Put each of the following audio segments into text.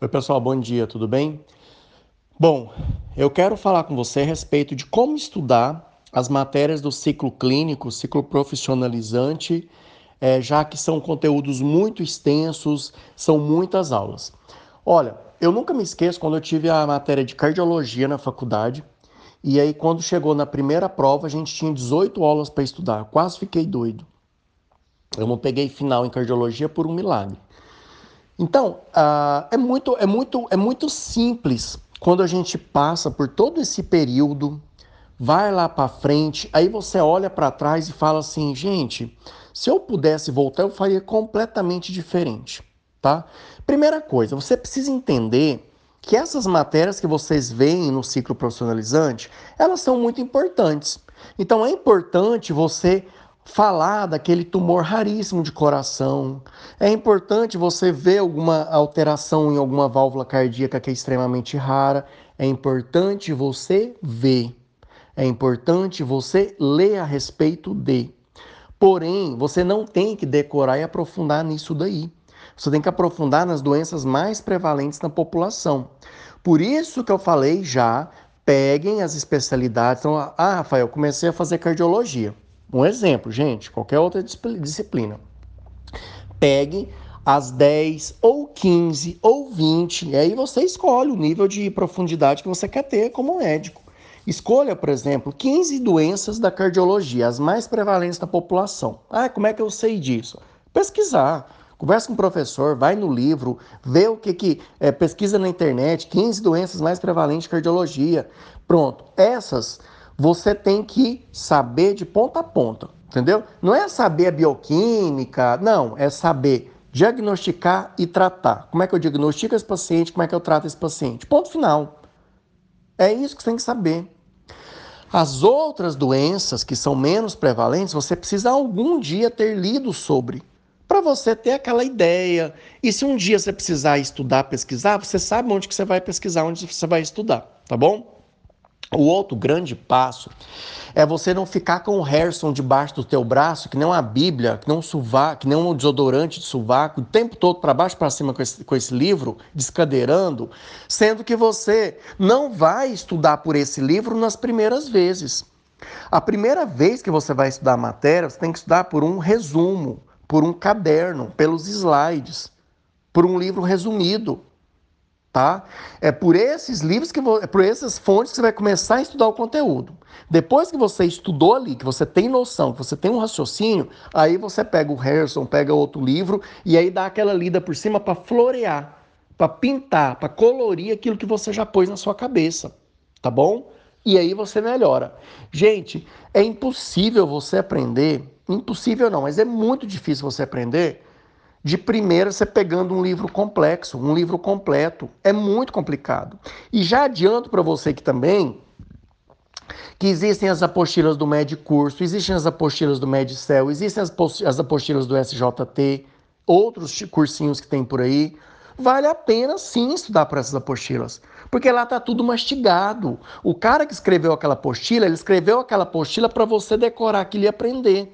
Oi, pessoal, bom dia, tudo bem? Bom, eu quero falar com você a respeito de como estudar as matérias do ciclo clínico, ciclo profissionalizante, é, já que são conteúdos muito extensos, são muitas aulas. Olha, eu nunca me esqueço quando eu tive a matéria de cardiologia na faculdade, e aí quando chegou na primeira prova, a gente tinha 18 aulas para estudar, quase fiquei doido. Eu não peguei final em cardiologia por um milagre. Então, uh, é, muito, é, muito, é muito simples quando a gente passa por todo esse período, vai lá para frente, aí você olha para trás e fala assim, gente, se eu pudesse voltar, eu faria completamente diferente, tá? Primeira coisa, você precisa entender que essas matérias que vocês veem no ciclo profissionalizante, elas são muito importantes. Então é importante você falar daquele tumor raríssimo de coração. É importante você ver alguma alteração em alguma válvula cardíaca que é extremamente rara. É importante você ver. É importante você ler a respeito de. Porém, você não tem que decorar e aprofundar nisso daí. Você tem que aprofundar nas doenças mais prevalentes na população. Por isso que eu falei já, peguem as especialidades. Então, ah, Rafael, comecei a fazer cardiologia. Um exemplo, gente, qualquer outra disciplina. Pegue as 10 ou 15 ou 20, e aí você escolhe o nível de profundidade que você quer ter como médico. Escolha, por exemplo, 15 doenças da cardiologia, as mais prevalentes na população. Ah, como é que eu sei disso? Pesquisar. Conversa com o professor, vai no livro, vê o que, que é, pesquisa na internet, 15 doenças mais prevalentes de cardiologia. Pronto. Essas você tem que saber de ponta a ponta, entendeu? Não é saber a bioquímica, não, é saber diagnosticar e tratar. Como é que eu diagnostico esse paciente, como é que eu trato esse paciente? Ponto final. É isso que você tem que saber. As outras doenças que são menos prevalentes, você precisa algum dia ter lido sobre, para você ter aquela ideia. E se um dia você precisar estudar, pesquisar, você sabe onde que você vai pesquisar, onde você vai estudar, tá bom? O outro grande passo é você não ficar com o Harrison debaixo do teu braço, que nem uma Bíblia, que nem um sovaco, que um desodorante de sovaco, o tempo todo para baixo para cima com esse, com esse livro, descadeirando, sendo que você não vai estudar por esse livro nas primeiras vezes. A primeira vez que você vai estudar a matéria, você tem que estudar por um resumo, por um caderno, pelos slides, por um livro resumido tá? É por esses livros que é por essas fontes que você vai começar a estudar o conteúdo. Depois que você estudou ali, que você tem noção, que você tem um raciocínio, aí você pega o Harrison, pega outro livro e aí dá aquela lida por cima para florear, para pintar, para colorir aquilo que você já pôs na sua cabeça, tá bom? E aí você melhora. Gente, é impossível você aprender, impossível não, mas é muito difícil você aprender de primeira você pegando um livro complexo, um livro completo. É muito complicado. E já adianto para você que também que existem as apostilas do MED Curso, existem as apostilas do MEDCEL, existem as apostilas do SJT, outros cursinhos que tem por aí. Vale a pena sim estudar por essas apostilas, porque lá está tudo mastigado. O cara que escreveu aquela apostila, ele escreveu aquela apostila para você decorar aquilo e aprender.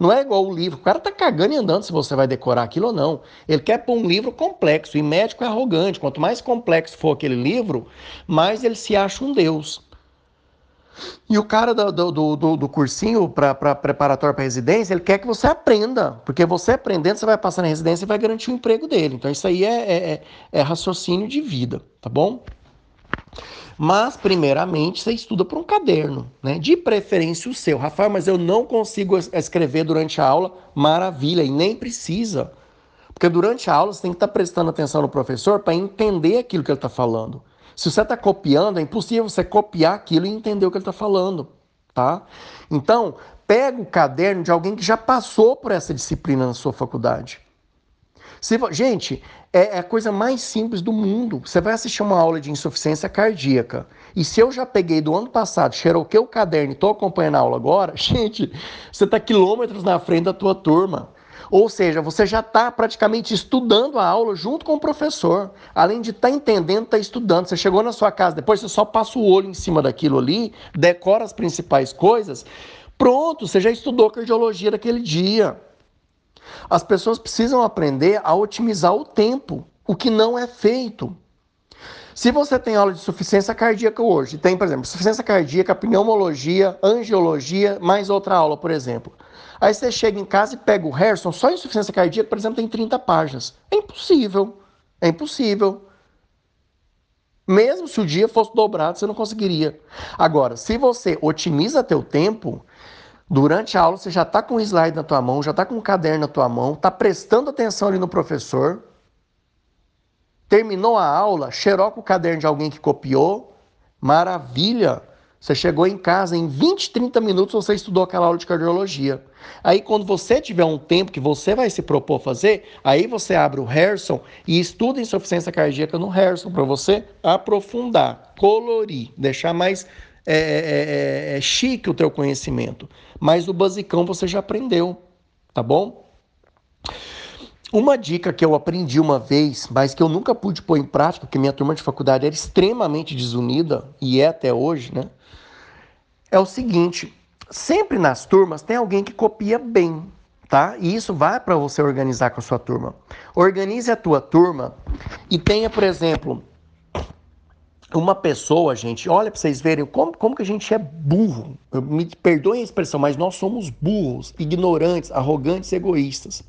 Não é igual o livro. O cara tá cagando e andando se você vai decorar aquilo ou não. Ele quer pôr um livro complexo. E médico é arrogante. Quanto mais complexo for aquele livro, mais ele se acha um deus. E o cara do, do, do, do cursinho para preparatório para residência, ele quer que você aprenda. Porque você aprendendo, você vai passar na residência e vai garantir o emprego dele. Então, isso aí é, é, é, é raciocínio de vida, tá bom? Mas, primeiramente, você estuda por um caderno, né? De preferência o seu. Rafael, mas eu não consigo escrever durante a aula. Maravilha, e nem precisa. Porque durante a aula você tem que estar prestando atenção no professor para entender aquilo que ele está falando. Se você está copiando, é impossível você copiar aquilo e entender o que ele está falando, tá? Então, pega o caderno de alguém que já passou por essa disciplina na sua faculdade. Se, gente, é, é a coisa mais simples do mundo. Você vai assistir uma aula de insuficiência cardíaca. E se eu já peguei do ano passado, xeroquei o caderno e estou acompanhando a aula agora, gente, você está quilômetros na frente da tua turma. Ou seja, você já está praticamente estudando a aula junto com o professor. Além de estar tá entendendo, está estudando. Você chegou na sua casa, depois você só passa o olho em cima daquilo ali, decora as principais coisas. Pronto, você já estudou cardiologia daquele dia. As pessoas precisam aprender a otimizar o tempo. O que não é feito. Se você tem aula de suficiência cardíaca hoje, tem, por exemplo, suficiência cardíaca, pneumologia, angiologia, mais outra aula, por exemplo. Aí você chega em casa e pega o Harrison, só insuficiência cardíaca, por exemplo, tem 30 páginas. É impossível. É impossível. Mesmo se o dia fosse dobrado, você não conseguiria. Agora, se você otimiza teu tempo, durante a aula você já está com o slide na tua mão, já está com o caderno na tua mão, está prestando atenção ali no professor, terminou a aula, xeroca o caderno de alguém que copiou, maravilha! Você chegou em casa, em 20, 30 minutos você estudou aquela aula de cardiologia. Aí, quando você tiver um tempo que você vai se propor fazer, aí você abre o Harrison e estuda insuficiência cardíaca no Harrison para você aprofundar, colorir, deixar mais é, é, é, é, chique o teu conhecimento. Mas o basicão você já aprendeu, tá bom? Uma dica que eu aprendi uma vez, mas que eu nunca pude pôr em prática, porque minha turma de faculdade era extremamente desunida, e é até hoje, né? é o seguinte: sempre nas turmas tem alguém que copia bem, tá? E isso vai para você organizar com a sua turma. Organize a tua turma e tenha, por exemplo, uma pessoa, gente, olha para vocês verem como, como que a gente é burro. Me perdoem a expressão, mas nós somos burros, ignorantes, arrogantes, egoístas.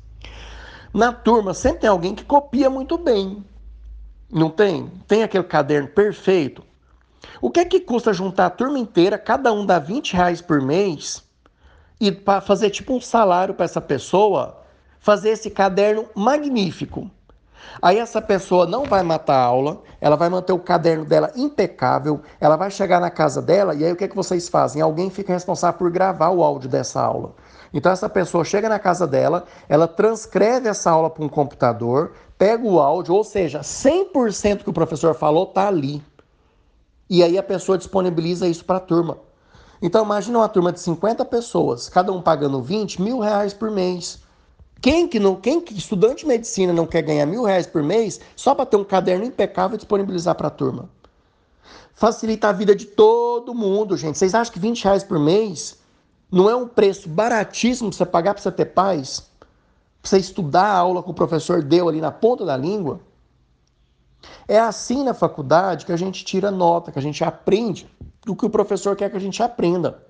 Na turma sempre tem alguém que copia muito bem. Não tem? Tem aquele caderno perfeito. O que é que custa juntar a turma inteira, cada um dá 20 reais por mês, e para fazer tipo um salário para essa pessoa, fazer esse caderno magnífico? Aí essa pessoa não vai matar a aula, ela vai manter o caderno dela impecável, ela vai chegar na casa dela e aí o que é que vocês fazem? Alguém fica responsável por gravar o áudio dessa aula. Então essa pessoa chega na casa dela, ela transcreve essa aula para um computador, pega o áudio, ou seja, 100% que o professor falou está ali. E aí a pessoa disponibiliza isso para a turma. Então imagina uma turma de 50 pessoas, cada um pagando 20 mil reais por mês. Quem que não, quem que estudante de medicina não quer ganhar mil reais por mês só para ter um caderno impecável e disponibilizar para a turma? Facilita a vida de todo mundo, gente. Vocês acham que 20 reais por mês não é um preço baratíssimo para você pagar para você ter paz? Para você estudar a aula que o professor deu ali na ponta da língua? É assim na faculdade que a gente tira nota, que a gente aprende o que o professor quer que a gente aprenda.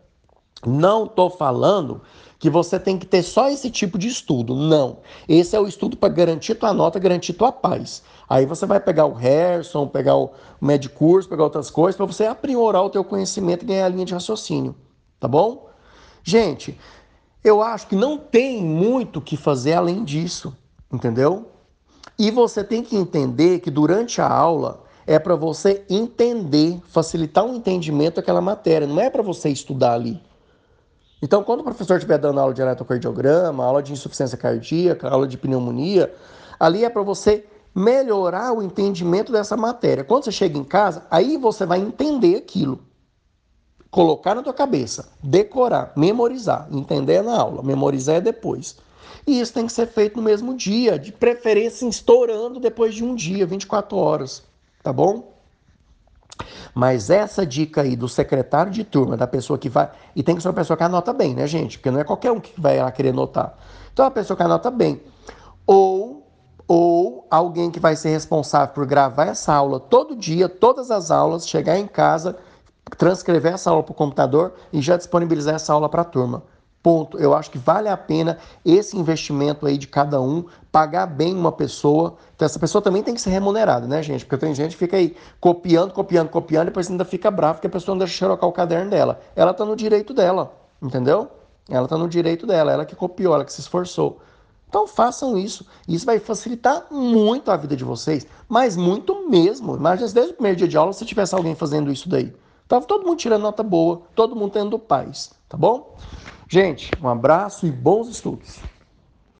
Não estou falando que você tem que ter só esse tipo de estudo. Não. Esse é o estudo para garantir tua nota, garantir tua paz. Aí você vai pegar o Harrison, pegar o Medicurso, pegar outras coisas para você aprimorar o teu conhecimento e ganhar a linha de raciocínio. Tá bom? Gente, eu acho que não tem muito o que fazer além disso. Entendeu? E você tem que entender que durante a aula é para você entender, facilitar um entendimento daquela matéria, não é para você estudar ali. Então, quando o professor estiver dando aula de eletrocardiograma, aula de insuficiência cardíaca, aula de pneumonia, ali é para você melhorar o entendimento dessa matéria. Quando você chega em casa, aí você vai entender aquilo. Colocar na tua cabeça, decorar, memorizar, entender na aula, memorizar é depois. E isso tem que ser feito no mesmo dia, de preferência estourando depois de um dia, 24 horas, tá bom? Mas essa dica aí do secretário de turma, da pessoa que vai. E tem que ser uma pessoa que anota bem, né, gente? Porque não é qualquer um que vai lá querer anotar. Então, é uma pessoa que anota bem. Ou, ou alguém que vai ser responsável por gravar essa aula todo dia, todas as aulas, chegar em casa, transcrever essa aula para o computador e já disponibilizar essa aula para a turma. Ponto. Eu acho que vale a pena esse investimento aí de cada um, pagar bem uma pessoa. Então, essa pessoa também tem que ser remunerada, né, gente? Porque tem gente que fica aí copiando, copiando, copiando, e depois ainda fica bravo porque a pessoa não deixa xerocar o caderno dela. Ela tá no direito dela, entendeu? Ela tá no direito dela, ela que copiou, ela que se esforçou. Então façam isso. Isso vai facilitar muito a vida de vocês, mas muito mesmo. Imagina se desde o primeiro dia de aula se tivesse alguém fazendo isso daí. Tava todo mundo tirando nota boa, todo mundo tendo paz, tá bom? Gente, um abraço e bons estudos.